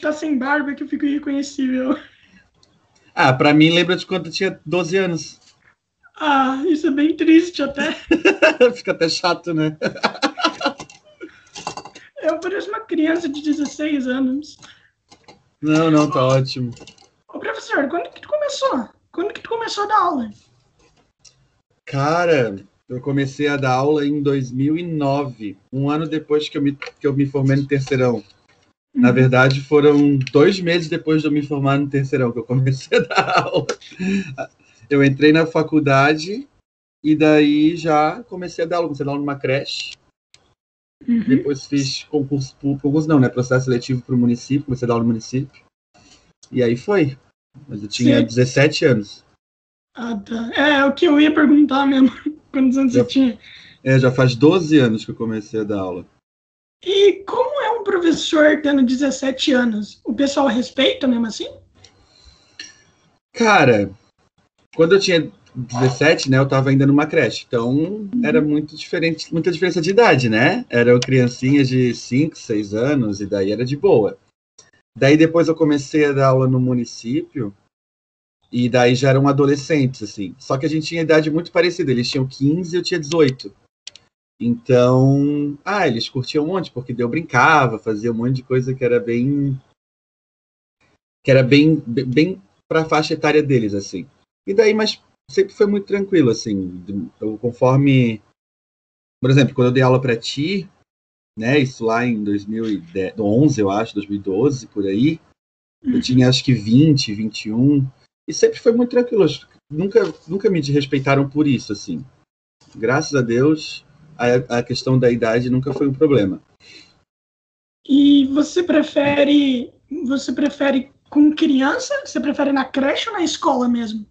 tá sem barba que eu fico irreconhecível. Ah, pra mim lembra de quando eu tinha 12 anos. Ah, isso é bem triste até. Fica até chato, né? Eu pareço uma criança de 16 anos. Não, não, tá ótimo. Ô, professor, quando que tu começou? Quando que tu começou a dar aula? Cara, eu comecei a dar aula em 2009, um ano depois que eu me, que eu me formei no terceirão. Na verdade, foram dois meses depois de eu me formar no terceirão que eu comecei a dar aula. Eu entrei na faculdade e daí já comecei a dar aula. Comecei a dar aula numa creche. Uhum. Depois fiz concurso público, concurso não, né? Processo seletivo para o município, comecei a dar aula no município. E aí foi. Mas eu tinha Sim. 17 anos. Ah, tá. É, o que eu ia perguntar mesmo. Quantos anos Já- você tinha? É, já faz 12 anos que eu comecei a dar aula. E como é professor tendo 17 anos? O pessoal respeita mesmo assim? Cara, quando eu tinha 17, né, eu tava ainda numa creche. Então, era muito diferente, muita diferença de idade, né? Eram criancinhas de 5, 6 anos e daí era de boa. Daí depois eu comecei a dar aula no município e daí já eram adolescentes, assim. Só que a gente tinha idade muito parecida. Eles tinham 15 e eu tinha 18. Então, ah, eles curtiam um monte, porque eu brincava, fazia um monte de coisa que era bem. que era bem, bem, bem pra faixa etária deles, assim. E daí, mas sempre foi muito tranquilo, assim. Eu, conforme. Por exemplo, quando eu dei aula pra ti, né, isso lá em 2011, eu acho, 2012, por aí, eu tinha acho que 20, 21, e sempre foi muito tranquilo. Nunca, nunca me desrespeitaram por isso, assim. Graças a Deus, a, a questão da idade nunca foi um problema. E você prefere. Você prefere com criança? Você prefere na creche ou na escola mesmo?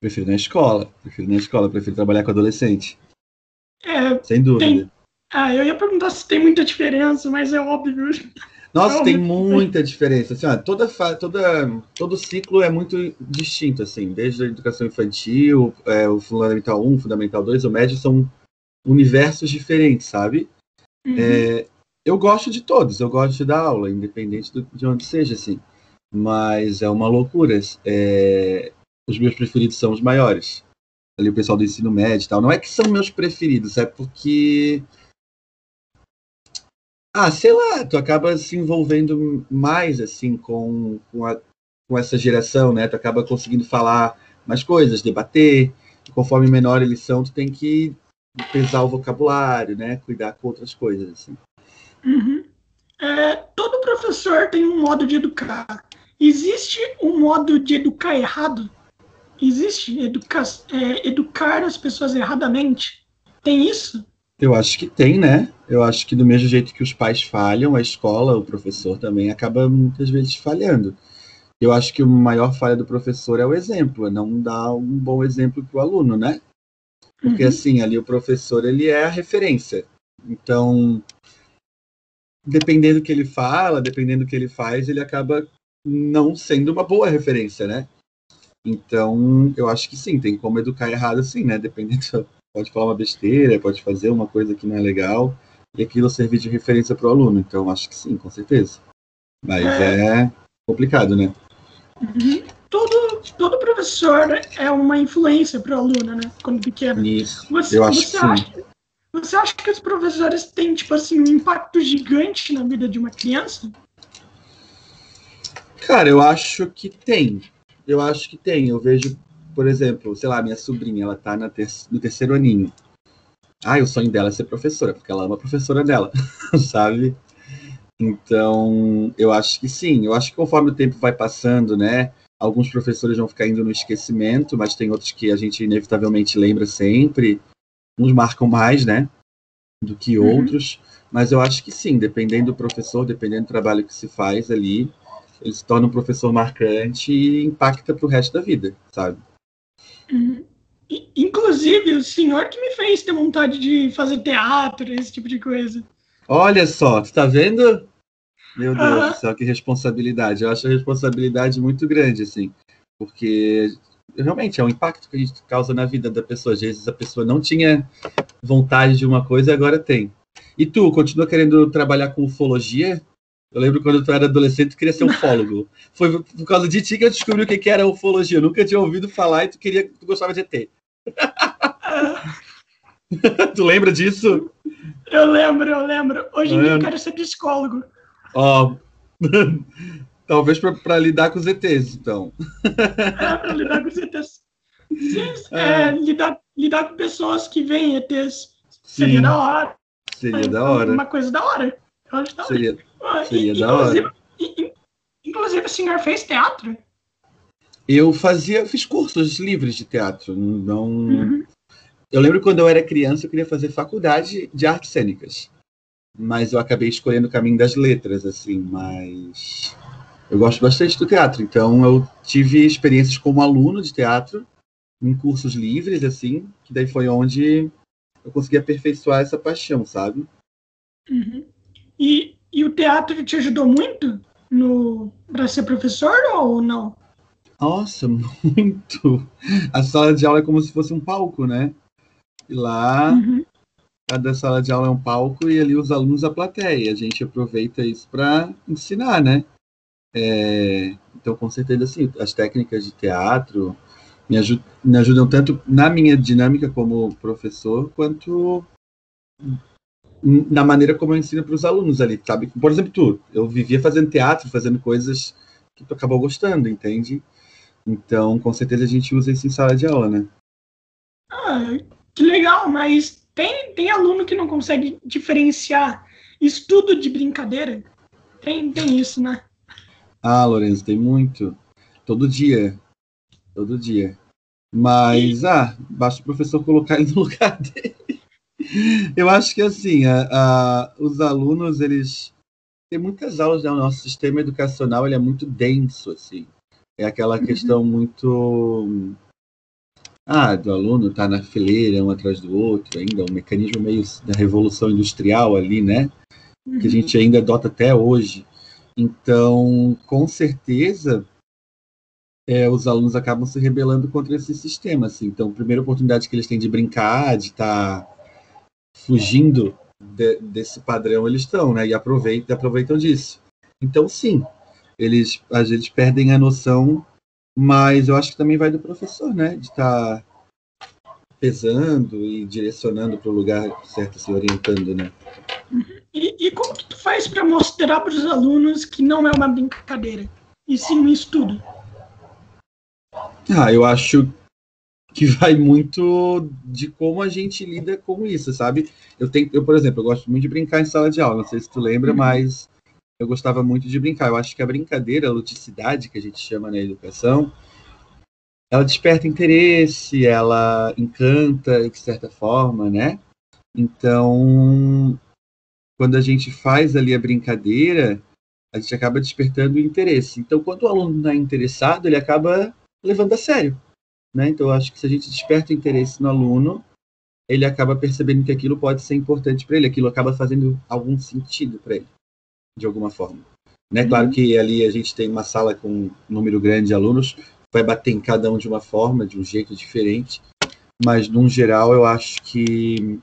Prefiro na escola, prefiro na escola, prefiro trabalhar com adolescente, É, sem dúvida. Tem- ah, eu ia perguntar se tem muita diferença, mas é óbvio. Nossa, Não, tem muito muita diferença. Assim, ó, toda, toda, todo ciclo é muito distinto, assim, desde a educação infantil, é, o Fundamental 1, Fundamental 2, o médio, são universos diferentes, sabe? Uhum. É, eu gosto de todos, eu gosto de dar aula, independente do- de onde seja, assim. Mas é uma loucura. é, os meus preferidos são os maiores. Ali o pessoal do ensino médio e tal. Não é que são meus preferidos, é porque. Ah, sei lá, tu acaba se envolvendo mais, assim, com, com, a- com essa geração, né? Tu acaba conseguindo falar mais coisas, debater. E conforme menor eles são, tu tem que pesar o vocabulário, né? Cuidar com outras coisas, assim. Uhum. É, todo professor tem um modo de educar. Existe um modo de educar errado? Existe educa é, educar as pessoas erradamente? Tem isso? Eu acho que tem, né? Eu acho que do mesmo jeito que os pais falham, a escola, o professor também acaba muitas vezes falhando. Eu acho que a maior falha do professor é o exemplo, é não dar um bom exemplo para o aluno, né? Porque Uhum. assim, ali o professor ele é a referência. Então, dependendo do que ele fala, dependendo do que ele faz, ele acaba não sendo uma boa referência, né? Então, eu acho que sim, tem como educar errado sim, né? Dependendo, pode falar uma besteira, pode fazer uma coisa que não é legal e aquilo servir de referência para o aluno. Então, acho que sim, com certeza. Mas é complicado, né? Uhum. Todo professor é uma influência para o aluno, né? Quando pequeno. Isso. Você, Eu acho você acha, você acha que os professores têm, tipo assim, um impacto gigante na vida de uma criança? Cara, eu acho que tem. Eu acho que tem. Eu vejo, por exemplo, sei lá, minha sobrinha, ela tá na ter no terceiro aninho. Ah, o sonho dela é ser professora, porque ela ama a professora dela, sabe? Então, eu acho que sim. Eu acho que conforme o tempo vai passando, né? Alguns professores vão ficar indo no esquecimento, mas tem outros que a gente inevitavelmente lembra sempre. Uns marcam mais, né? Do que Uhum. outros. Mas eu acho que sim, dependendo do professor, dependendo do trabalho que se faz ali, ele se torna um professor marcante e impacta pro resto da vida, sabe? Uhum. Inclusive, o senhor que me fez ter vontade de fazer teatro, esse tipo de coisa. Olha só, tu tá vendo? Meu Deus Aham. do céu, que responsabilidade. Eu acho a responsabilidade muito grande, assim, porque realmente é um impacto que a gente causa na vida da pessoa. Às vezes a pessoa não tinha vontade de uma coisa e agora tem. E tu, continua querendo trabalhar com ufologia? Eu lembro quando tu era adolescente, tu queria ser ufólogo. Foi por causa de ti que eu descobri o que era ufologia. Eu nunca tinha ouvido falar e tu queria, tu gostava de ET. tu lembra disso? Eu lembro, eu lembro. Hoje em dia eu quero ser psicólogo. Ó, talvez para lidar com os ETs, então. É, para lidar com os ETs. Sim, é. É, lidar, lidar com pessoas que veem ETs seria Sim. da hora. Seria da hora. Uma coisa da hora. Eu acho da hora. Seria, seria e, da hora. Inclusive, o senhor fez teatro? Eu fazia, fiz cursos livres de teatro. Não. Uhum. Eu lembro quando eu era criança, eu queria fazer faculdade de artes cênicas. Mas eu acabei escolhendo o caminho das letras, assim, mas eu gosto bastante do teatro, então eu tive experiências como aluno de teatro em cursos livres, assim, que daí foi onde eu consegui aperfeiçoar essa paixão, sabe? Uhum. E, e o teatro te ajudou muito no para ser professor ou não? Nossa, muito! A sala de aula é como se fosse um palco, né? E lá, uhum. Cada sala de aula é um palco e ali os alunos a plateia. A gente aproveita isso para ensinar, né? É, então, com certeza, assim, as técnicas de teatro me, ajud me ajudam tanto na minha dinâmica como professor, quanto na maneira como eu ensino para os alunos ali, sabe? Por exemplo, tu, eu vivia fazendo teatro, fazendo coisas que tu acabou gostando, entende? Então, com certeza a gente usa isso em sala de aula, né? Ah, que legal, mas tem, tem aluno que não consegue diferenciar estudo de brincadeira? Tem, tem isso, né? Ah, Lourenço, tem muito. Todo dia. Todo dia. Mas, ah, basta o professor colocar ele no lugar dele. Eu acho que, assim, a, a, os alunos, eles... Tem muitas aulas, né? O nosso sistema educacional, ele é muito denso, assim. É aquela uhum. questão muito. Ah, do aluno estar tá na fileira um atrás do outro, ainda um mecanismo meio da revolução industrial ali, né? Que a uhum. gente ainda adota até hoje. Então, com certeza, é, os alunos acabam se rebelando contra esse sistema. Assim. Então, a primeira oportunidade que eles têm de brincar, de estar tá fugindo de, desse padrão, eles estão, né? E aproveitam, aproveitam disso. Então, sim, eles às vezes perdem a noção, mas eu acho que também vai do professor, né? De estar tá pesando e direcionando para o lugar certo, se orientando, né? E, e como que tu faz para mostrar para os alunos que não é uma brincadeira, e sim um estudo? Ah, eu acho que vai muito de como a gente lida com isso, sabe? Eu tenho, eu, por exemplo, eu gosto muito de brincar em sala de aula, não sei se tu lembra, uhum. mas eu gostava muito de brincar. Eu acho que a brincadeira, a ludicidade que a gente chama na educação, ela desperta interesse, ela encanta de certa forma, né? Então, quando a gente faz ali a brincadeira, a gente acaba despertando o interesse. Então, quando o aluno não é interessado, ele acaba levando a sério. Né? Então, eu acho que se a gente desperta o interesse no aluno, ele acaba percebendo que aquilo pode ser importante para ele, aquilo acaba fazendo algum sentido para ele de alguma forma. Né? Claro uhum. que ali a gente tem uma sala com um número grande de alunos, vai bater em cada um de uma forma, de um jeito diferente, mas, num geral, eu acho que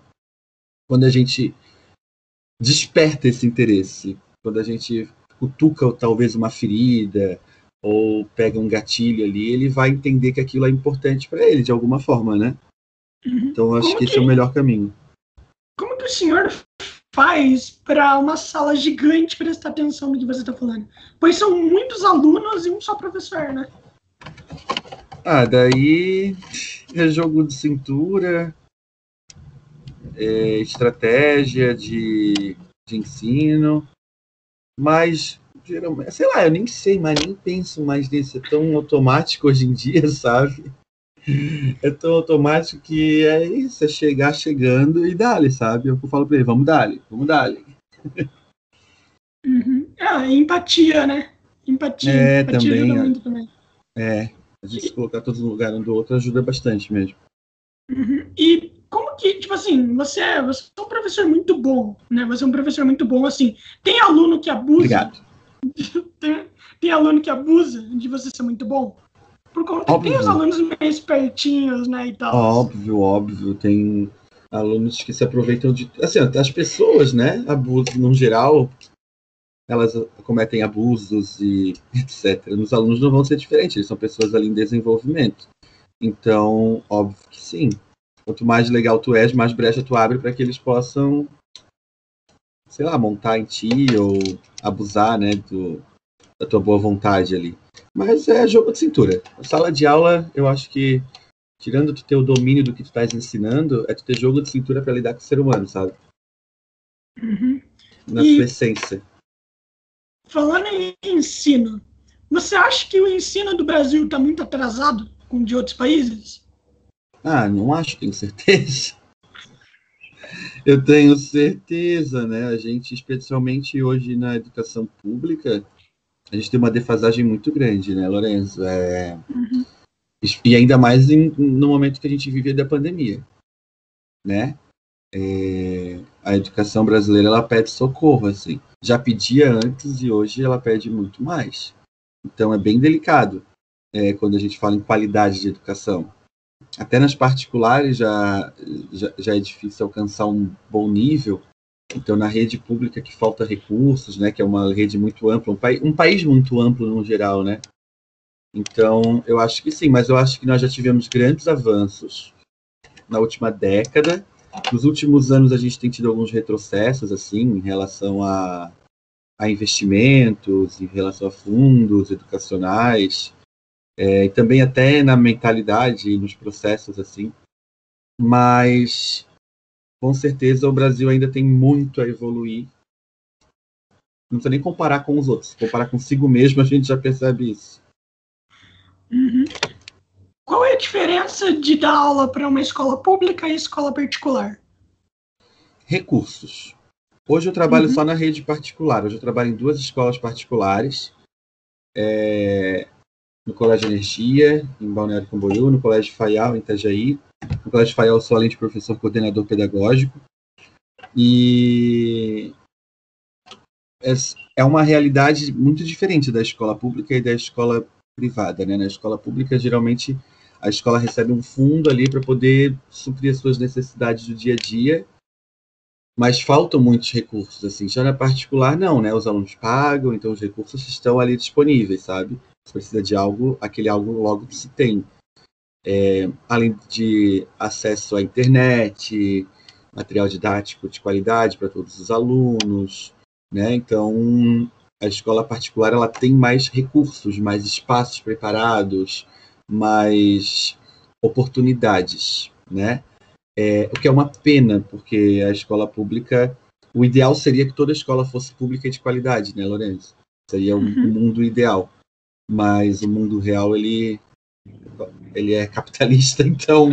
quando a gente desperta esse interesse, quando a gente cutuca talvez uma ferida ou pega um gatilho ali, ele vai entender que aquilo é importante para ele de alguma forma, né? Uhum. Então eu acho Como que, que esse é o melhor caminho. Como que o senhor faz para uma sala gigante prestar atenção no que você está falando? Pois são muitos alunos e um só professor, né? Ah, daí é jogo de cintura, é estratégia de, de ensino, mas geralmente, sei lá, eu nem sei, mas nem penso mais nisso. É tão automático hoje em dia, sabe? É tão automático que é isso, é chegar chegando e dali, sabe? Eu falo pra ele, vamos dali, vamos dali. Uhum. Ah, empatia, né? Empatia. É, empatia também, ajuda muito também. É, a gente e... colocar todos no lugar um do outro ajuda bastante mesmo. Uhum. E como que, tipo assim, você é, você é um professor muito bom, né? Você é um professor muito bom, assim. Tem aluno que abusa. Obrigado. tem, tem aluno que abusa de você ser muito bom? Por conta óbvio. tem os alunos meio espertinhos, né, e tal. Óbvio, óbvio. Tem alunos que se aproveitam de... Assim, as pessoas, né, abusam no geral, elas cometem abusos e etc. Nos alunos não vão ser diferentes, eles são pessoas ali em desenvolvimento. Então, óbvio que sim. Quanto mais legal tu és, mais brecha tu abre para que eles possam, sei lá, montar em ti ou abusar, né, do, da tua boa vontade ali. Mas é jogo de cintura. A sala de aula, eu acho que, tirando tu ter o domínio do que tu estás ensinando, é tu ter jogo de cintura para lidar com o ser humano, sabe? Uhum. Na e... sua essência. Falando em ensino, você acha que o ensino do Brasil está muito atrasado com o de outros países? Ah, não acho, tenho certeza. Eu tenho certeza, né? A gente, especialmente hoje na educação pública, a gente tem uma defasagem muito grande, né, Lorenzo? É... Uhum. E ainda mais em, no momento que a gente vive da pandemia, né? É... A educação brasileira ela pede socorro, assim já pedia antes e hoje ela pede muito mais. Então é bem delicado é, quando a gente fala em qualidade de educação. Até nas particulares já, já, já, é difícil alcançar um bom nível. Então, na rede pública que falta recursos, né, que é uma rede muito ampla, um, um país muito amplo no geral, né? Então, eu acho que sim, mas eu acho que nós já tivemos grandes avanços na última década nos últimos anos a gente tem tido alguns retrocessos assim em relação a, a investimentos, em relação a fundos educacionais, é, e também até na mentalidade e nos processos assim. Mas com certeza o Brasil ainda tem muito a evoluir. Não precisa nem comparar com os outros. Comparar consigo mesmo, a gente já percebe isso. Uhum. Qual é a diferença de dar aula para uma escola pública e escola particular? Recursos. Hoje eu trabalho uhum. só na rede particular. Hoje eu trabalho em duas escolas particulares. É, no Colégio Energia, em Balneário Camboriú, no Colégio Faial, em Itajaí. Faial, eu sou além de professor coordenador pedagógico. E é, é uma realidade muito diferente da escola pública e da escola privada. Né? Na escola pública, geralmente, a escola recebe um fundo ali para poder suprir as suas necessidades do dia a dia, mas faltam muitos recursos, assim. Já na particular, não, né? Os alunos pagam, então os recursos estão ali disponíveis, sabe? Se precisa de algo, aquele algo logo se tem. É, além de acesso à internet, material didático de qualidade para todos os alunos, né? Então, a escola particular ela tem mais recursos, mais espaços preparados, mais oportunidades, né? É, o que é uma pena, porque a escola pública, o ideal seria que toda escola fosse pública e de qualidade, né, Lourenço? Seria o um, uhum. mundo ideal. Mas o mundo real, ele, ele é capitalista, então,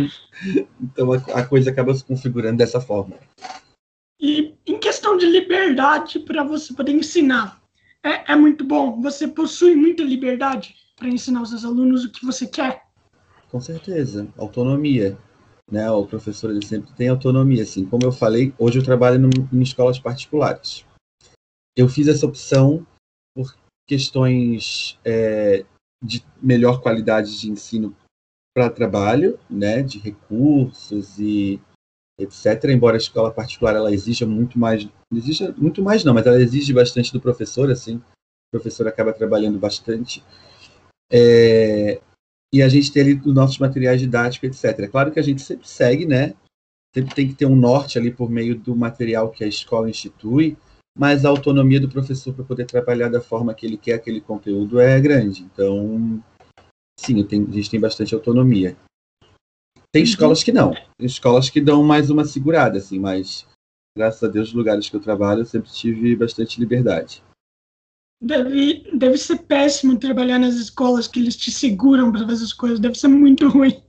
então a, a coisa acaba se configurando dessa forma. E em questão de liberdade para você poder ensinar, é, é muito bom? Você possui muita liberdade? para ensinar os seus alunos o que você quer. Com certeza, autonomia. Né? O professor ele sempre tem autonomia. Assim, como eu falei, hoje eu trabalho no, em escolas particulares. Eu fiz essa opção por questões é, de melhor qualidade de ensino para trabalho, né, de recursos e etc. Embora a escola particular ela exija muito mais, exija muito mais não, mas ela exige bastante do professor, assim, o professor acaba trabalhando bastante é, e a gente tem ali os nossos materiais didáticos, etc. É claro que a gente sempre segue, né? Sempre tem que ter um norte ali por meio do material que a escola institui, mas a autonomia do professor para poder trabalhar da forma que ele quer aquele conteúdo é grande. Então, sim, tenho, a gente tem bastante autonomia. Tem uhum. escolas que não. Tem escolas que dão mais uma segurada, assim, mas graças a Deus, nos lugares que eu trabalho, eu sempre tive bastante liberdade deve, deve ser péssimo trabalhar nas escolas que eles te seguram para fazer as coisas, deve ser muito ruim.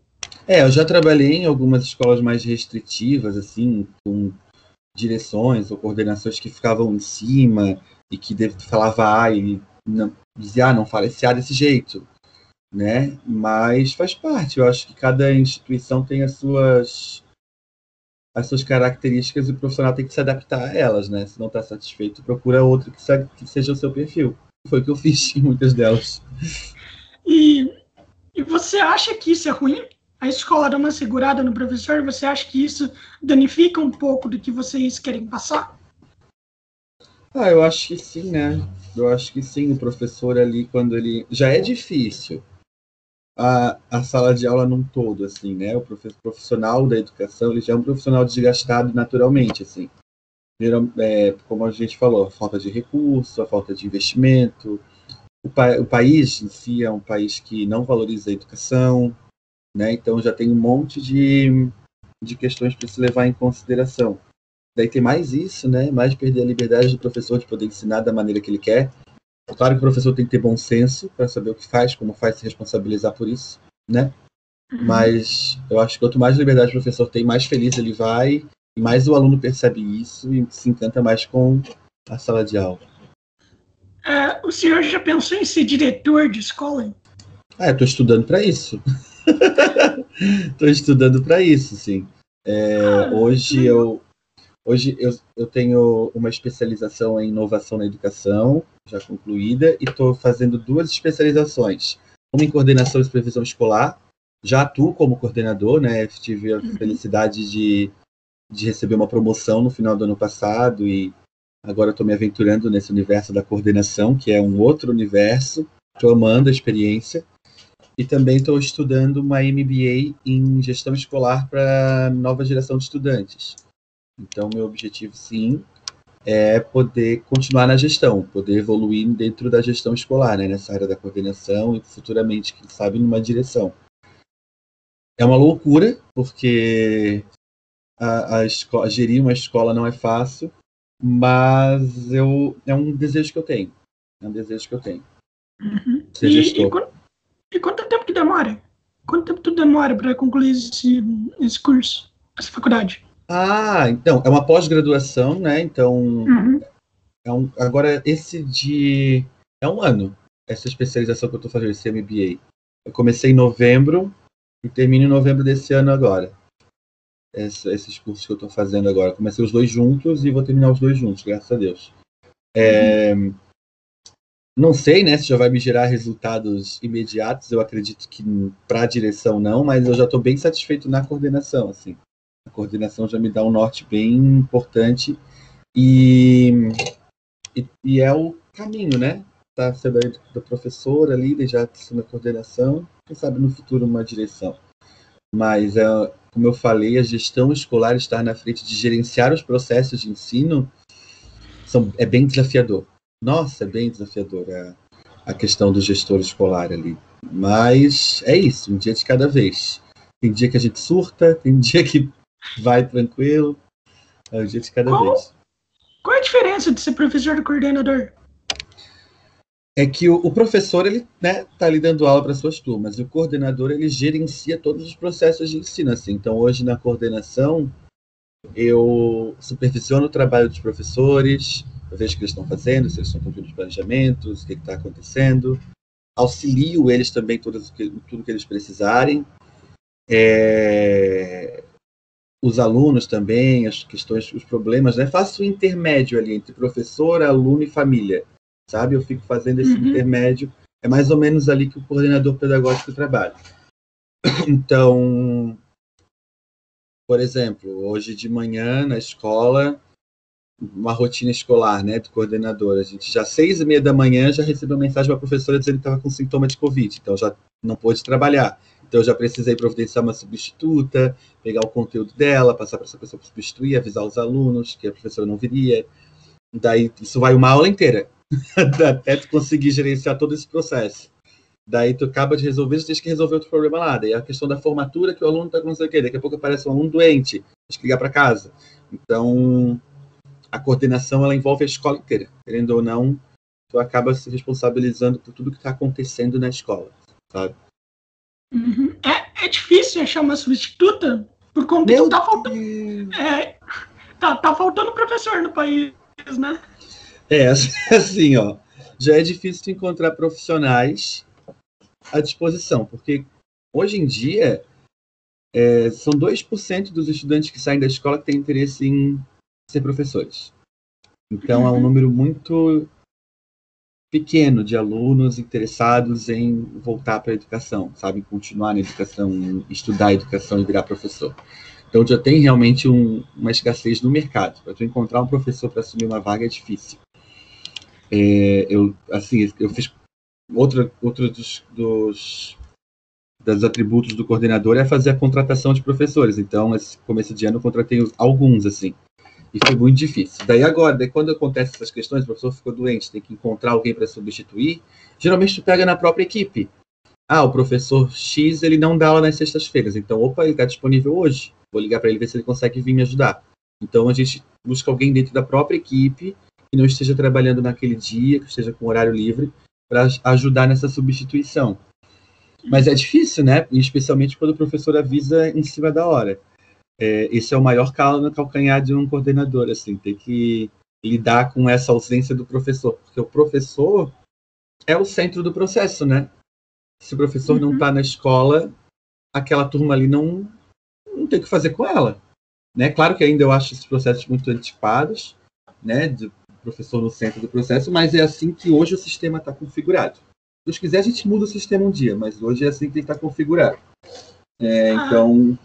É, eu já trabalhei em algumas escolas mais restritivas, assim, com direções ou coordenações que ficavam em cima e que falava A e não, dizia, ah, não fala esse A desse jeito, né? Mas faz parte, eu acho que cada instituição tem as suas as suas características e o profissional tem que se adaptar a elas, né? Se não está satisfeito, procura outro que, que, seja o seu perfil. Foi o que eu fiz em muitas delas. E, e você acha que isso é ruim? A escola dá uma segurada no professor? Você acha que isso danifica um pouco do que vocês querem passar? Ah, eu acho que sim, né? Eu acho que sim, o professor ali, quando ele. Já é difícil a, a sala de aula num todo, assim, né? O profissional da educação, ele já é um profissional desgastado naturalmente, assim. É, como a gente falou, a falta de recurso, a falta de investimento. O, pa o país em si é um país que não valoriza a educação, né? Então já tem um monte de, de questões para se levar em consideração. Daí tem mais isso, né? Mais perder a liberdade do professor de poder ensinar da maneira que ele quer. Claro que o professor tem que ter bom senso para saber o que faz, como faz, se responsabilizar por isso, né? Uhum. Mas eu acho que quanto mais liberdade o professor tem, mais feliz ele vai, e mais o aluno percebe isso e se encanta mais com a sala de aula. É, o senhor já pensou em ser diretor de escola? Ah, estou estudando para isso. Estou estudando para isso, sim. É, ah, hoje eu hoje eu, eu tenho uma especialização em inovação na educação já concluída e estou fazendo duas especializações, uma em coordenação e supervisão escolar. Já atuo como coordenador, né? Tive a uhum. felicidade de, de receber uma promoção no final do ano passado e agora estou me aventurando nesse universo da coordenação, que é um outro universo. Estou amando a experiência. E também estou estudando uma MBA em gestão escolar para nova geração de estudantes. Então, meu objetivo, sim, é poder continuar na gestão, poder evoluir dentro da gestão escolar, né, nessa área da coordenação e futuramente, quem sabe, numa direção. É uma loucura, porque a, a escola, gerir uma escola não é fácil, mas eu, é um desejo que eu tenho. É um desejo que eu tenho. Uhum. Ser e, gestor. E, quanto, e quanto tempo que demora? Quanto tempo tu demora para concluir esse, esse curso, essa faculdade? Ah, então, é uma pós-graduação, né? Então, uhum. é um, agora esse de. É um ano, essa especialização que eu estou fazendo, esse MBA. Eu comecei em novembro e termino em novembro desse ano agora. Essa, esses cursos que eu estou fazendo agora. Comecei os dois juntos e vou terminar os dois juntos, graças a Deus. É, uhum. Não sei, né, se já vai me gerar resultados imediatos. Eu acredito que para a direção não, mas eu já estou bem satisfeito na coordenação, assim. A coordenação já me dá um norte bem importante e, e, e é o caminho, né? Tá sendo da professora, líder, já sendo a coordenação, quem sabe no futuro uma direção. Mas, é, como eu falei, a gestão escolar estar na frente de gerenciar os processos de ensino são, é bem desafiador. Nossa, é bem desafiador a, a questão do gestor escolar ali. Mas é isso, um dia de cada vez. Tem dia que a gente surta, tem dia que vai tranquilo. É o dia de cada qual, vez. Qual é a diferença de ser professor e coordenador? É que o, o professor ele né, tá ali dando aula para suas turmas e o coordenador ele gerencia todos os processos de ensino. Assim. Então hoje na coordenação eu supervisiono o trabalho dos professores, eu vejo o que eles estão fazendo, se eles estão cumprindo os planejamentos, o que está acontecendo, auxilio eles também tudo, tudo que eles precisarem. É, os alunos também, as questões, os problemas, né? Faço o intermédio ali entre professor, aluno e família, sabe? Eu fico fazendo esse uhum. intermédio. É mais ou menos ali que o coordenador pedagógico trabalha. Então, por exemplo, hoje de manhã na escola, uma rotina escolar, né, do coordenador. A gente já seis e meia da manhã já recebeu mensagem da professora dizendo que estava com sintoma de Covid, então já não pôde trabalhar. Então eu já precisei providenciar uma substituta, pegar o conteúdo dela, passar para essa pessoa para substituir, avisar os alunos que a professora não viria. Daí isso vai uma aula inteira, até conseguir gerenciar todo esse processo. Daí tu acaba de resolver, tu tem que resolver outro problema lá. Daí a questão da formatura que o aluno está com não sei o quê. Daqui a pouco aparece um aluno doente, tem que ligar para casa. Então, a coordenação ela envolve a escola inteira. Querendo ou não, tu acaba se responsabilizando por tudo que está acontecendo na escola, sabe? Uhum. É, é difícil achar uma substituta por conta Meu que tá faltando. É, tá, tá faltando professor no país, né? É, assim, ó. Já é difícil encontrar profissionais à disposição, porque hoje em dia é, são 2% dos estudantes que saem da escola que têm interesse em ser professores. Então é um uhum. número muito pequeno de alunos interessados em voltar para a educação, sabe, continuar na educação, estudar a educação e virar professor. Então já tem realmente um, uma escassez no mercado. Para tu encontrar um professor para assumir uma vaga é difícil. É, eu, assim, eu fiz outra, outro dos, dos dos atributos do coordenador é fazer a contratação de professores. Então, esse começo de ano eu contratei alguns, assim. E foi muito difícil. Daí agora, daí quando acontece essas questões, o professor ficou doente, tem que encontrar alguém para substituir, geralmente tu pega na própria equipe. Ah, o professor X, ele não dá aula nas sextas-feiras. Então, opa, ele está disponível hoje. Vou ligar para ele ver se ele consegue vir me ajudar. Então, a gente busca alguém dentro da própria equipe que não esteja trabalhando naquele dia, que esteja com horário livre, para ajudar nessa substituição. Mas é difícil, né? Especialmente quando o professor avisa em cima da hora. É, esse é o maior calo no calcanhar de um coordenador, assim, ter que lidar com essa ausência do professor, porque o professor é o centro do processo, né? Se o professor uhum. não está na escola, aquela turma ali não, não tem o que fazer com ela. Né? Claro que ainda eu acho esses processos muito antiquados, né? Do professor no centro do processo, mas é assim que hoje o sistema está configurado. Se Deus quiser, a gente muda o sistema um dia, mas hoje é assim que ele está configurado. É, ah. Então,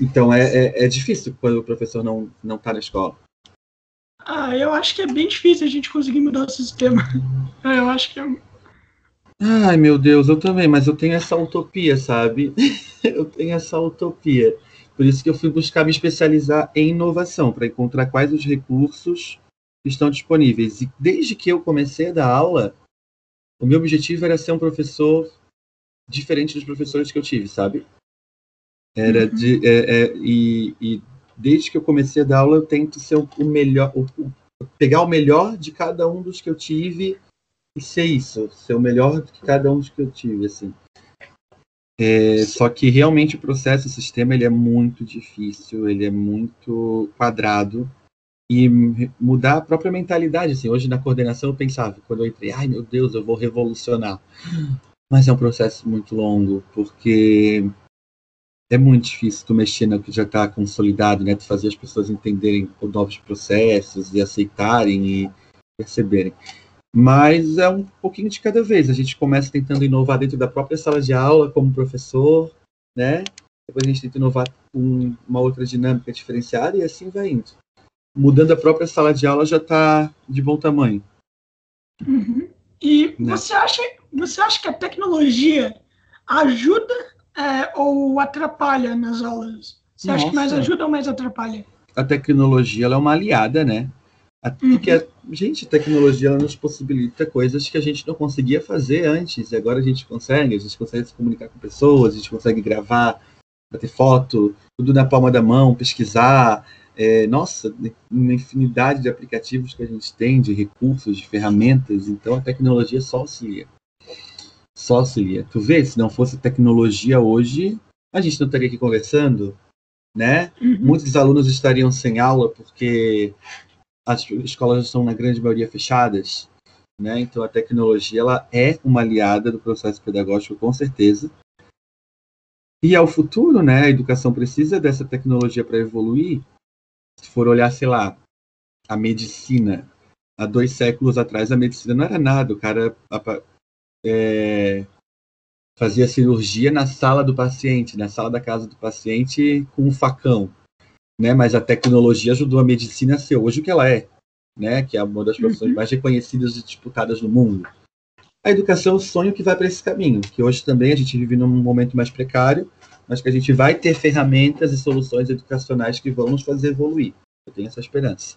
então é, é, é, difícil quando o professor não não está na escola. Ah, eu acho que é bem difícil a gente conseguir mudar o sistema. Eu acho que é... Ai, meu Deus, eu também, mas eu tenho essa utopia, sabe? eu tenho essa utopia. Por isso que eu fui buscar me especializar em inovação, para encontrar quais os recursos estão disponíveis. E desde que eu comecei a dar aula, o meu objetivo era ser um professor diferente dos professores que eu tive, sabe? Era uhum. de. É, é, e, e, desde que eu comecei a dar aula, eu tento ser o melhor, o, pegar o melhor de cada um dos que eu tive e ser isso, ser o melhor de cada um dos que eu tive, assim. É, só que realmente o processo, o sistema, ele é muito difícil, ele é muito quadrado e mudar a própria mentalidade. Assim, hoje na coordenação eu pensava, quando eu entrei, ai meu Deus, eu vou revolucionar. Mas é um processo muito longo, porque é muito difícil tu mexer no que já está consolidado, né? Tu fazer as pessoas entenderem os novos processos e aceitarem e perceberem. Mas é um pouquinho de cada vez. A gente começa tentando inovar dentro da própria sala de aula, como professor, né? Depois a gente tenta inovar com uma outra dinâmica diferenciada e assim vai indo. Mudando a própria sala de aula já está de bom tamanho. Uhum. E né? você, acha, você acha que a tecnologia ajuda é, ou atrapalha nas aulas? Você Nossa. acha que mais ajuda ou mais atrapalha? A tecnologia é uma aliada, né? Porque, uhum. gente, a tecnologia ela nos possibilita coisas que a gente não conseguia fazer antes, e agora a gente consegue, a gente consegue se comunicar com pessoas, a gente consegue gravar, bater foto, tudo na palma da mão, pesquisar. É, nossa, uma infinidade de aplicativos que a gente tem, de recursos, de ferramentas, então a tecnologia só auxilia. Só auxilia. Tu vê, se não fosse tecnologia hoje, a gente não estaria aqui conversando, né? Uhum. Muitos alunos estariam sem aula porque as escolas estão na grande maioria fechadas, né? Então a tecnologia ela é uma aliada do processo pedagógico com certeza. E ao futuro, né? A educação precisa dessa tecnologia para evoluir. Se for olhar, sei lá, a medicina, há dois séculos atrás a medicina não era nada. O cara é, fazia cirurgia na sala do paciente, na sala da casa do paciente com um facão né? Mas a tecnologia ajudou a medicina a ser hoje o que ela é, né? Que é uma das profissões uhum. mais reconhecidas e disputadas no mundo. A educação é o sonho que vai para esse caminho, que hoje também a gente vive num momento mais precário, mas que a gente vai ter ferramentas e soluções educacionais que vão nos fazer evoluir. Eu tenho essa esperança.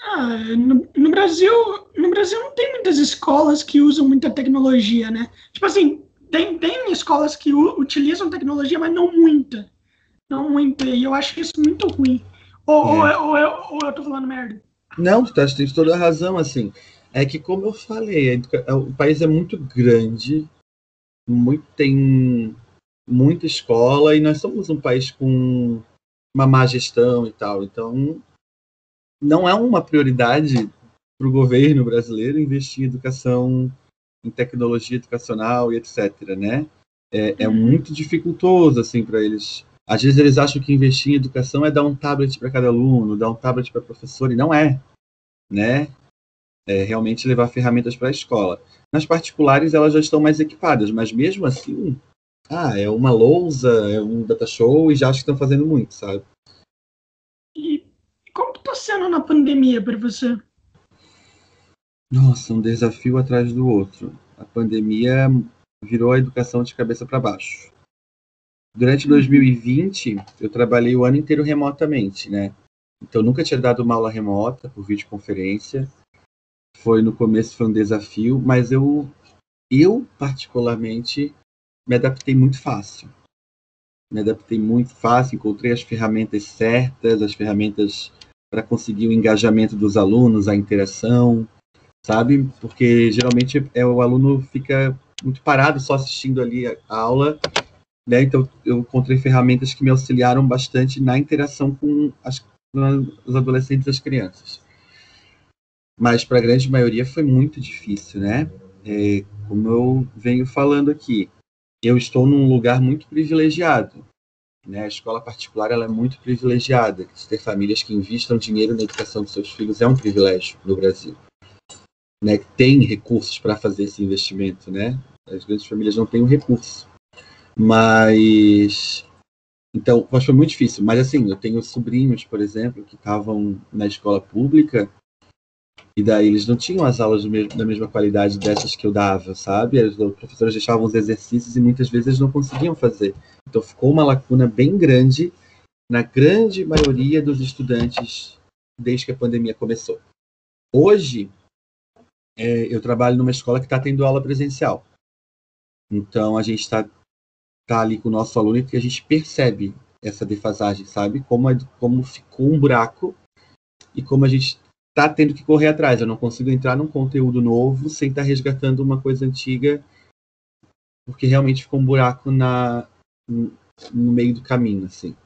Ah, no, no, Brasil, no Brasil não tem muitas escolas que usam muita tecnologia, né? Tipo assim, tem, tem escolas que utilizam tecnologia, mas não muita não muito. E eu acho isso muito ruim. Ou, é. ou, ou, eu, ou eu tô falando merda? Não, tu tá, tem toda a razão, assim. É que, como eu falei, o país é muito grande, muito, tem muita escola, e nós somos um país com uma má gestão e tal. Então, não é uma prioridade para o governo brasileiro investir em educação, em tecnologia educacional e etc. Né? É, é uhum. muito dificultoso assim para eles às vezes eles acham que investir em educação é dar um tablet para cada aluno, dar um tablet para professor, e não é, né? É realmente levar ferramentas para a escola. Nas particulares elas já estão mais equipadas, mas mesmo assim, ah, é uma lousa, é um data show e já acho que estão fazendo muito, sabe? E como que está sendo na pandemia para você? Nossa, um desafio atrás do outro. A pandemia virou a educação de cabeça para baixo. Durante 2020, eu trabalhei o ano inteiro remotamente, né? Então, nunca tinha dado uma aula remota por videoconferência. Foi no começo foi um desafio, mas eu, eu particularmente, me adaptei muito fácil. Me adaptei muito fácil, encontrei as ferramentas certas, as ferramentas para conseguir o engajamento dos alunos, a interação, sabe? Porque geralmente é o aluno fica muito parado só assistindo ali a, aula, né? Então eu encontrei ferramentas que me auxiliaram bastante na interação com as, os adolescentes e as crianças. Mas para a grande maioria foi muito difícil, né? É, como eu venho falando aqui, eu estou num lugar muito privilegiado. Né? A escola particular ela é muito privilegiada. Ter famílias que investam dinheiro na educação dos seus filhos é um privilégio no Brasil né, tem recursos para fazer esse investimento, né? As grandes famílias não têm o recurso. Mas então, mas foi muito difícil. Mas assim, eu tenho sobrinhos, por exemplo, que estavam na escola pública e daí eles não tinham as aulas mesmo, da mesma qualidade dessas que eu dava, sabe? Os professores deixavam os exercícios e muitas vezes eles não conseguiam fazer. Então ficou uma lacuna bem grande na grande maioria dos estudantes desde que a pandemia começou. Hoje, é, eu trabalho numa escola que está tendo aula presencial. Então a gente está tá ali com o nosso aluno e a gente percebe essa defasagem, sabe? Como, como ficou um buraco e como a gente está tendo que correr atrás. Eu não consigo entrar num conteúdo novo sem estar tá resgatando uma coisa antiga, porque realmente ficou um buraco na, no meio do caminho, assim.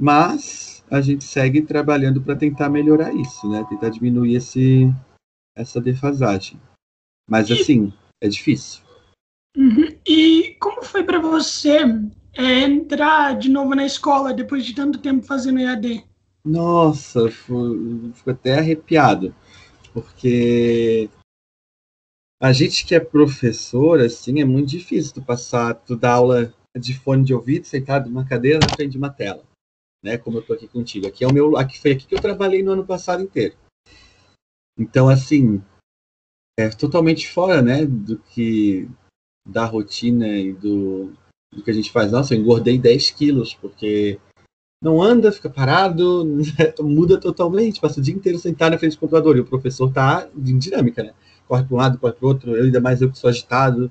Mas a gente segue trabalhando para tentar melhorar isso, né? Tentar diminuir esse, essa defasagem. Mas, assim, é difícil. Uhum. E como foi para você é, entrar de novo na escola depois de tanto tempo fazendo EAD? Nossa, fico até arrepiado, porque a gente que é professor, assim, é muito difícil tu passar, tu dar aula de fone de ouvido, sentado numa cadeira na frente de uma tela, né? Como eu tô aqui contigo. Aqui é o meu, aqui foi aqui que eu trabalhei no ano passado inteiro. Então, assim, é totalmente fora, né, do que da rotina e do, do que a gente faz. Nossa, eu engordei 10 quilos, porque não anda, fica parado, muda totalmente, passa o dia inteiro sentado na frente do computador e o professor tá em dinâmica, né? Corre para um lado, corre para outro, eu ainda mais eu que sou agitado.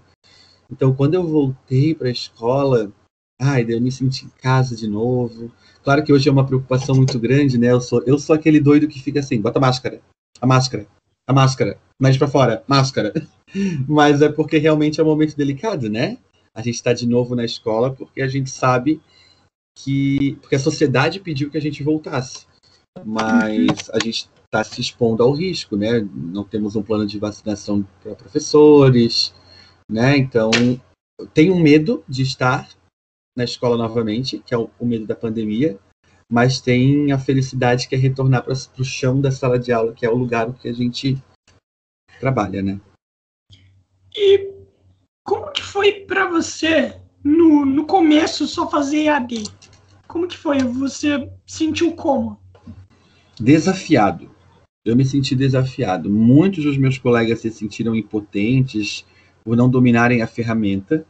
Então, quando eu voltei para a escola, ai, eu me senti em casa de novo. Claro que hoje é uma preocupação muito grande, né? Eu sou, eu sou aquele doido que fica assim, bota máscara, a máscara, a máscara, mais para fora, máscara. Mas é porque realmente é um momento delicado, né? A gente está de novo na escola porque a gente sabe que. Porque a sociedade pediu que a gente voltasse. Mas a gente está se expondo ao risco, né? Não temos um plano de vacinação para professores, né? Então, tenho medo de estar na escola novamente, que é o, o medo da pandemia, mas tem a felicidade que é retornar para o chão da sala de aula, que é o lugar que a gente trabalha, né? E como que foi para você no, no começo só fazer EAD? Como que foi? Você sentiu como? Desafiado. Eu me senti desafiado. Muitos dos meus colegas se sentiram impotentes por não dominarem a ferramenta,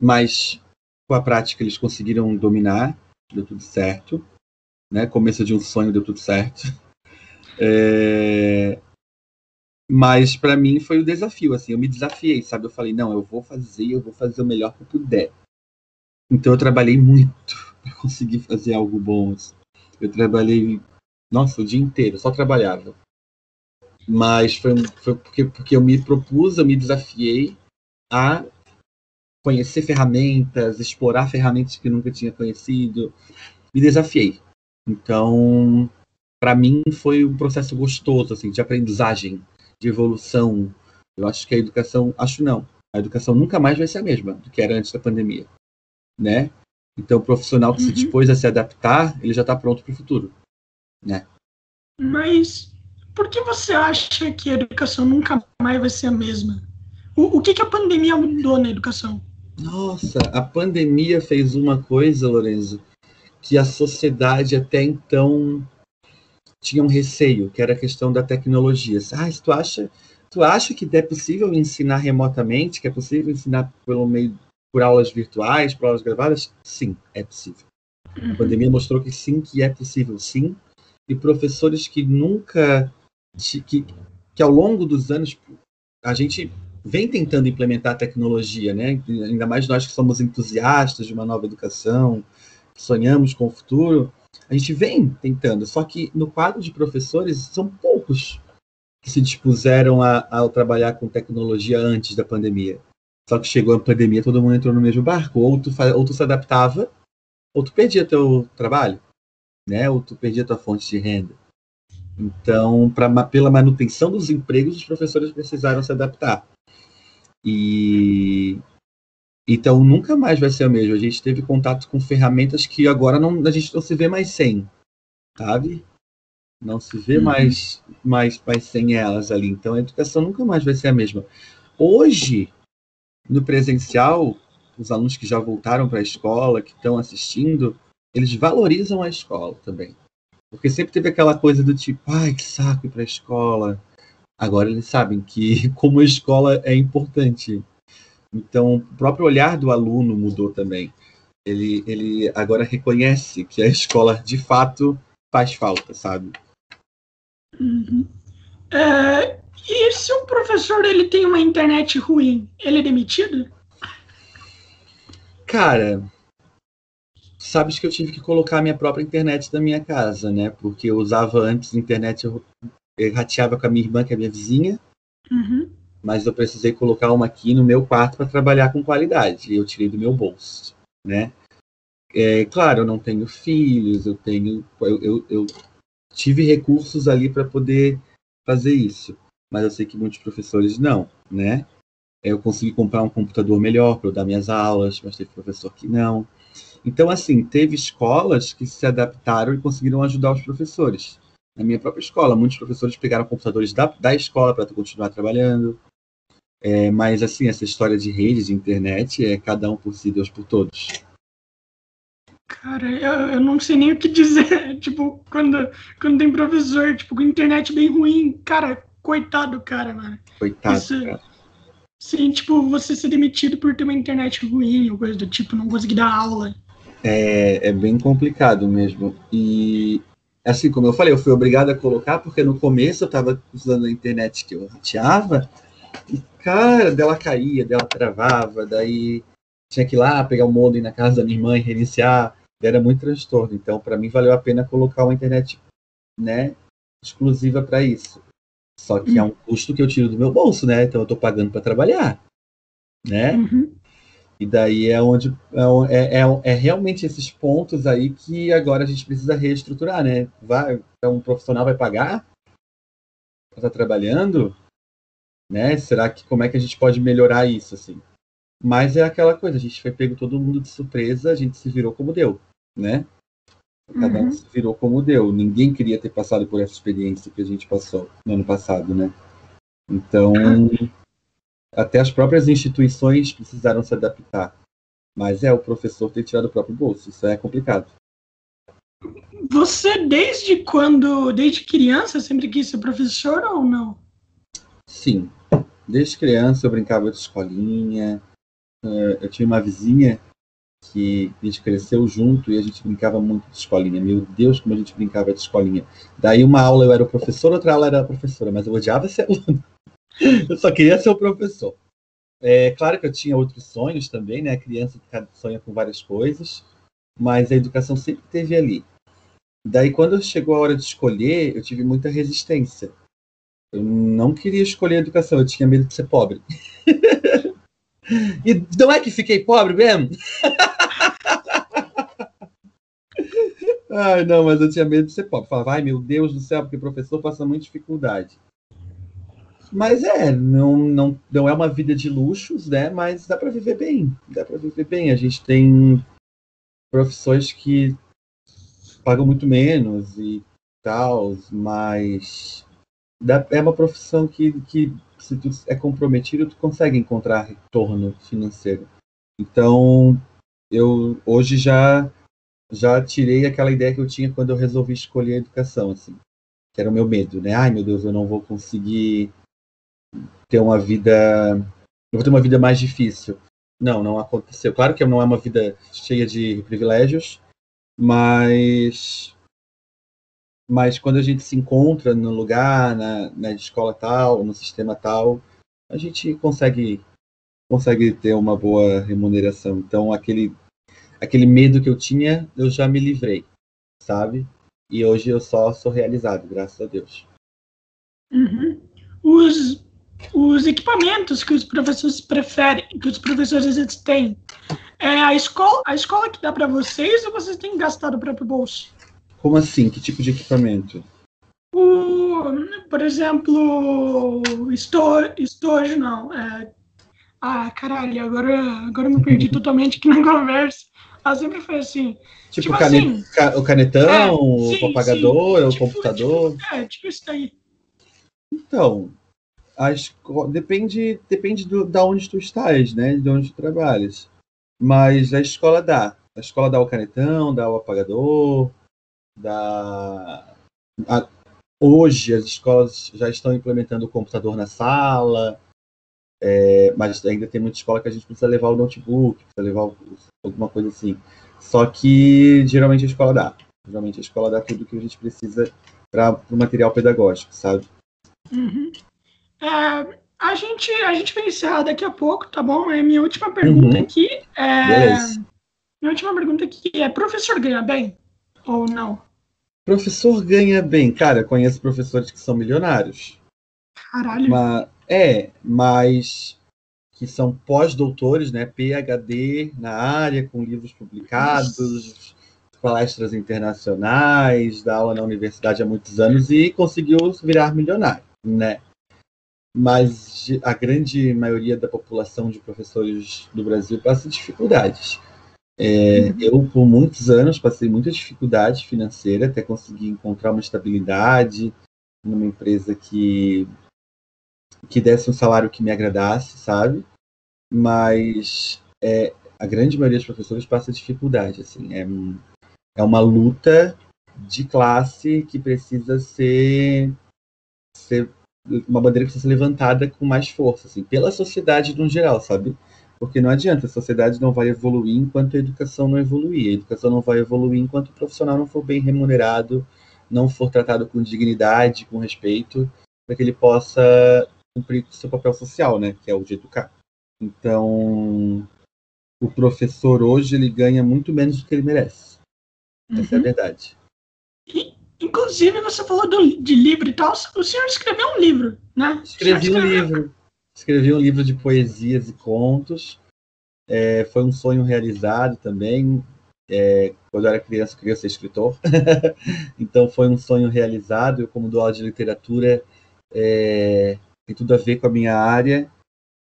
mas com a prática eles conseguiram dominar deu tudo certo. Né? Começo de um sonho, deu tudo certo. É... Mas para mim foi o desafio, assim, eu me desafiei, sabe? Eu falei, não, eu vou fazer, eu vou fazer o melhor que eu puder. Então eu trabalhei muito para conseguir fazer algo bom. Assim. Eu trabalhei, nossa, o dia inteiro, só trabalhava. Mas foi, foi porque, porque eu me propus, eu me desafiei a conhecer ferramentas, explorar ferramentas que nunca tinha conhecido, me desafiei. Então, para mim foi um processo gostoso assim de aprendizagem, de evolução. Eu acho que a educação, acho não, a educação nunca mais vai ser a mesma do que era antes da pandemia, né? Então, o profissional que uhum. se dispôs a se adaptar, ele já está pronto para o futuro, né? Mas por que você acha que a educação nunca mais vai ser a mesma? O, o que, que a pandemia mudou na educação? Nossa, a pandemia fez uma coisa, Lorenzo, que a sociedade até então tinham receio, que era a questão da tecnologia. Ah, tu acha, tu acha que é possível ensinar remotamente, que é possível ensinar pelo meio por aulas virtuais, por aulas gravadas? Sim, é possível. A uhum. pandemia mostrou que sim, que é possível, sim. E professores que nunca, que, que ao longo dos anos, a gente vem tentando implementar tecnologia, né? Ainda mais nós que somos entusiastas de uma nova educação, sonhamos com o futuro, a gente vem tentando. Só que no quadro de professores são poucos que se dispuseram a, a trabalhar com tecnologia antes da pandemia. Só que chegou a pandemia, todo mundo entrou no mesmo barco. Ou tu, ou tu se adaptava, ou tu perdia teu trabalho, né? Ou tu perdia tua fonte de renda. Então, pra, pela manutenção dos empregos, os professores precisaram se adaptar. E então nunca mais vai ser o mesmo. A gente teve contato com ferramentas que agora não, a gente não se vê mais sem, sabe? Não se vê uhum. mais, mais, mais sem elas ali. Então a educação nunca mais vai ser a mesma. Hoje, no presencial, os alunos que já voltaram para a escola, que estão assistindo, eles valorizam a escola também. Porque sempre teve aquela coisa do tipo, ai, que saco ir para a escola, Agora eles sabem que como a escola é importante. Então, o próprio olhar do aluno mudou também. Ele, ele agora reconhece que a escola de fato faz falta, sabe? Uhum. É, e se o professor ele tem uma internet ruim, ele é demitido? Cara, sabes que eu tive que colocar a minha própria internet na minha casa, né? Porque eu usava antes internet eu rateava com a minha irmã, que é minha vizinha, uhum. mas eu precisei colocar uma aqui no meu quarto para trabalhar com qualidade. E eu tirei do meu bolso, né? É, claro, eu não tenho filhos, eu tenho, eu, eu, eu tive recursos ali para poder fazer isso, mas eu sei que muitos professores não, né? Eu consegui comprar um computador melhor para dar minhas aulas, mas teve professor que não. Então, assim, teve escolas que se adaptaram e conseguiram ajudar os professores na minha própria escola. Muitos professores pegaram computadores da, da escola para continuar trabalhando. É, mas, assim, essa história de rede, de internet, é cada um por si, Deus por todos. Cara, eu, eu não sei nem o que dizer. tipo, quando, quando tem professor, tipo, com internet bem ruim, cara, coitado, cara, mano. Coitado, Isso, cara. Sim, tipo, você ser demitido por ter uma internet ruim, ou coisa do tipo, não conseguir dar aula. É, é bem complicado mesmo. E assim como eu falei, eu fui obrigado a colocar, porque no começo eu estava usando a internet que eu rateava, e, cara, dela caía, dela travava, daí tinha que ir lá pegar o modem na casa da minha irmã e reiniciar, era muito transtorno. Então, para mim, valeu a pena colocar uma internet, né, exclusiva para isso. Só que é um custo que eu tiro do meu bolso, né? Então eu estou pagando para trabalhar, né? Uhum. E daí é onde é, é, é, é, realmente esses pontos aí que agora a gente precisa reestruturar, né? Vai, então, um profissional vai pagar para estar tá trabalhando, né? Será que como é que a gente pode melhorar isso assim? Mas é aquela coisa, a gente foi pego todo mundo de surpresa, a gente se virou como deu, né? Cada um uhum. se virou como deu. Ninguém queria ter passado por essa experiência que a gente passou no ano passado, né? Então, até as próprias instituições precisaram se adaptar. Mas é o professor ter tirado o próprio bolso, isso é complicado. Você, desde quando, desde criança, sempre quis ser professor ou não? Sim, desde criança eu brincava de escolinha. Eh, eu tinha uma vizinha que a gente cresceu junto e a gente brincava muito de escolinha. Meu Deus, como a gente brincava de escolinha. Daí uma aula eu era o professor, outra aula era a professora, mas eu odiava ser aluno. eu só queria ser o professor. É claro que eu tinha outros sonhos também, né? A criança sonha com várias coisas, mas a educação sempre teve ali. Daí, quando chegou a hora de escolher, eu tive muita resistência. Eu não queria escolher a educação, eu tinha medo de ser pobre. e não é que fiquei pobre mesmo? Ai, não, mas eu tinha medo de ser pobre. Falava, ai meu Deus do céu, porque o professor passa muita dificuldade. Mas é, não, não, não é uma vida de luxos, né? Mas dá para viver bem. Dá para viver bem. A gente tem profissões que pagam muito menos e tal, mas dá, é uma profissão que, que se tu é comprometido, tu consegue encontrar retorno financeiro. Então, eu hoje já já tirei aquela ideia que eu tinha quando eu resolvi escolher a educação, assim. que era o meu medo, né? Ai, meu Deus, eu não vou conseguir ter uma vida, eu vou ter uma vida mais difícil. Não, não aconteceu. Claro que não é uma vida cheia de privilégios, mas mas quando a gente se encontra no lugar, na, na escola tal, no sistema tal, a gente consegue consegue ter uma boa remuneração. Então aquele aquele medo que eu tinha, eu já me livrei, sabe? E hoje eu só sou realizado, graças a Deus. Uhum. Os, os equipamentos que os professores preferem, que os professores têm, é a escola, a escola que dá para vocês ou vocês têm gastado o próprio bolso? Como assim? Que tipo de equipamento? O, por exemplo, estojo, estojo não. É, ah, caralho, agora, agora me perdi totalmente aqui na conversa. Ah, sempre foi assim. Tipo, tipo cane... assim, o canetão, é, sim, o apagador, sim. o tipo, computador. Tipo, é, tipo isso daí. Então, depende, depende do, da onde tu estás, né? De onde tu trabalhas. Mas a escola dá. A escola dá o canetão, dá o apagador, dá. A... Hoje as escolas já estão implementando o computador na sala, é, mas ainda tem muita escola que a gente precisa levar o notebook, precisa levar alguma coisa assim. Só que geralmente a escola dá. Geralmente a escola dá tudo que a gente precisa para o material pedagógico, sabe? Uhum. É, a, gente, a gente vai encerrar daqui a pouco, tá bom? É minha última pergunta uhum. aqui. É. Minha última pergunta aqui é: professor ganha bem ou não? Professor ganha bem. Cara, conheço professores que são milionários. Caralho. Mas, é, mas que são pós-doutores, né, PhD na área, com livros publicados, palestras internacionais, dá aula na universidade há muitos anos e conseguiu virar milionário, né? Mas a grande maioria da população de professores do Brasil passa dificuldades. É, uhum. Eu, por muitos anos, passei muita dificuldade financeira até conseguir encontrar uma estabilidade numa empresa que que desse um salário que me agradasse, sabe? Mas é, a grande maioria dos professores passa dificuldade, assim, é, é uma luta de classe que precisa ser, ser uma bandeira que precisa ser levantada com mais força, assim, pela sociedade no geral, sabe? Porque não adianta, a sociedade não vai evoluir enquanto a educação não evoluir. A educação não vai evoluir enquanto o profissional não for bem remunerado, não for tratado com dignidade, com respeito, para que ele possa cumprir seu papel social, né, que é o de educar. Então, o professor hoje ele ganha muito menos do que ele merece. Uhum. Essa é a uhum. verdade. E, inclusive, você falou do, de livro e tal. O senhor escreveu um livro, né? Escrevi um livro. Escrevi um livro de poesias e contos. É, foi um sonho realizado também. É, quando eu era criança, eu queria ser escritor. então, foi um sonho realizado. Eu, como dou aula de literatura, é, tem tudo a ver com a minha área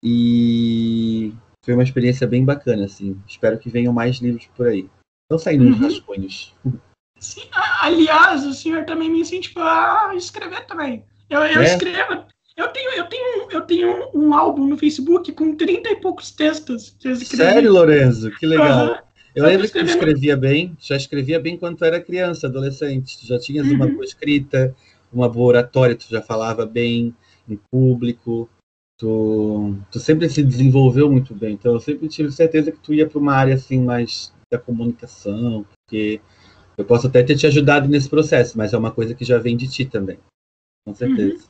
e foi uma experiência bem bacana, assim. Espero que venham mais livros por aí. Estão saindo uhum. rascunhos. Sim, aliás, o senhor também me incentivou a escrever também. Eu, eu é? escrevo. Eu tenho, eu, tenho, eu tenho um álbum no Facebook com 30 e poucos textos. Sério, Lorenzo? Que legal. Uhum. Eu lembro que tu escrevia bem, já escrevia bem quando tu era criança, adolescente. Tu já tinhas uhum. uma boa escrita, uma boa oratória, tu já falava bem em público, tu, tu sempre se desenvolveu muito bem. Então eu sempre tive certeza que tu ia para uma área assim mais da comunicação, porque eu posso até ter te ajudado nesse processo, mas é uma coisa que já vem de ti também. Com certeza.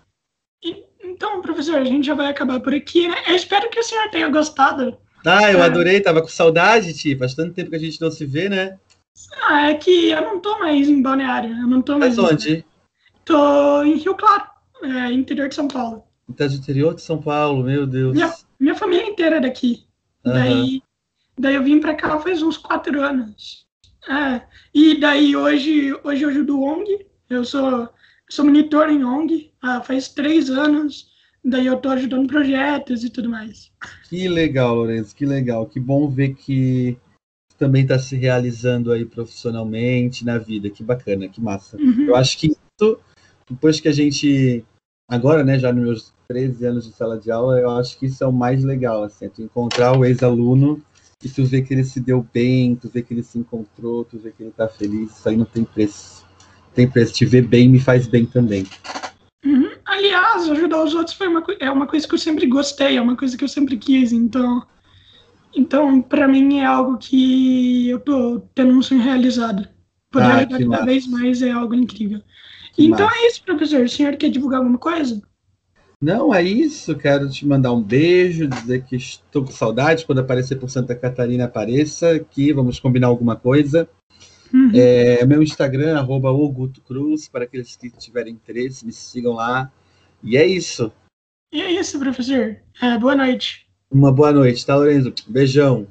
Uhum. Então, professor, a gente já vai acabar por aqui, né? Eu espero que o senhor tenha gostado. Ah, eu adorei, tava com saudade, Ti. Faz tanto tempo que a gente não se vê, né? Ah, é que eu não tô mais em Balneário. Eu não tô mais. Mas onde? Tô em Rio Claro é, interior de São Paulo. Tá de interior de São Paulo, meu Deus. Minha, minha família inteira é daqui. Uhum. Daí, daí eu vim para cá faz uns quatro anos. É, e daí hoje, hoje eu ajudo ONG. Eu sou, sou monitor em ONG ah, faz três anos. Daí eu tô ajudando projetos e tudo mais. Que legal, Lourenço, que legal. Que bom ver que também está se realizando aí profissionalmente na vida. Que bacana, que massa. Uhum. Eu acho que isso, depois que a gente agora, né, já nos meus 13 anos de sala de aula, eu acho que isso é o mais legal, assim, é tu encontrar o ex-aluno e tu vê que ele se deu bem, tu vê que ele se encontrou, tu vê que ele tá feliz, isso aí não tem preço. Tempo te ver bem me faz bem também. Uhum. Aliás, ajudar os outros foi uma, é uma coisa que eu sempre gostei, é uma coisa que eu sempre quis, então. Então, para mim é algo que eu tô tendo um sonho realizado. Poder Ah, ajudar cada massa. vez mais é algo incrível. Que então massa. é isso, professor. O senhor quer divulgar alguma coisa? Não, é isso. Quero te mandar um beijo, dizer que estou com saudade. Quando aparecer por Santa Catarina, apareça aqui. Vamos combinar alguma coisa. Uhum. É, meu Instagram, arroba Cruz, para aqueles que tiverem interesse, me sigam lá. E é isso. E é isso, professor. É, boa noite. Uma boa noite, tá, Lorenzo? Beijão.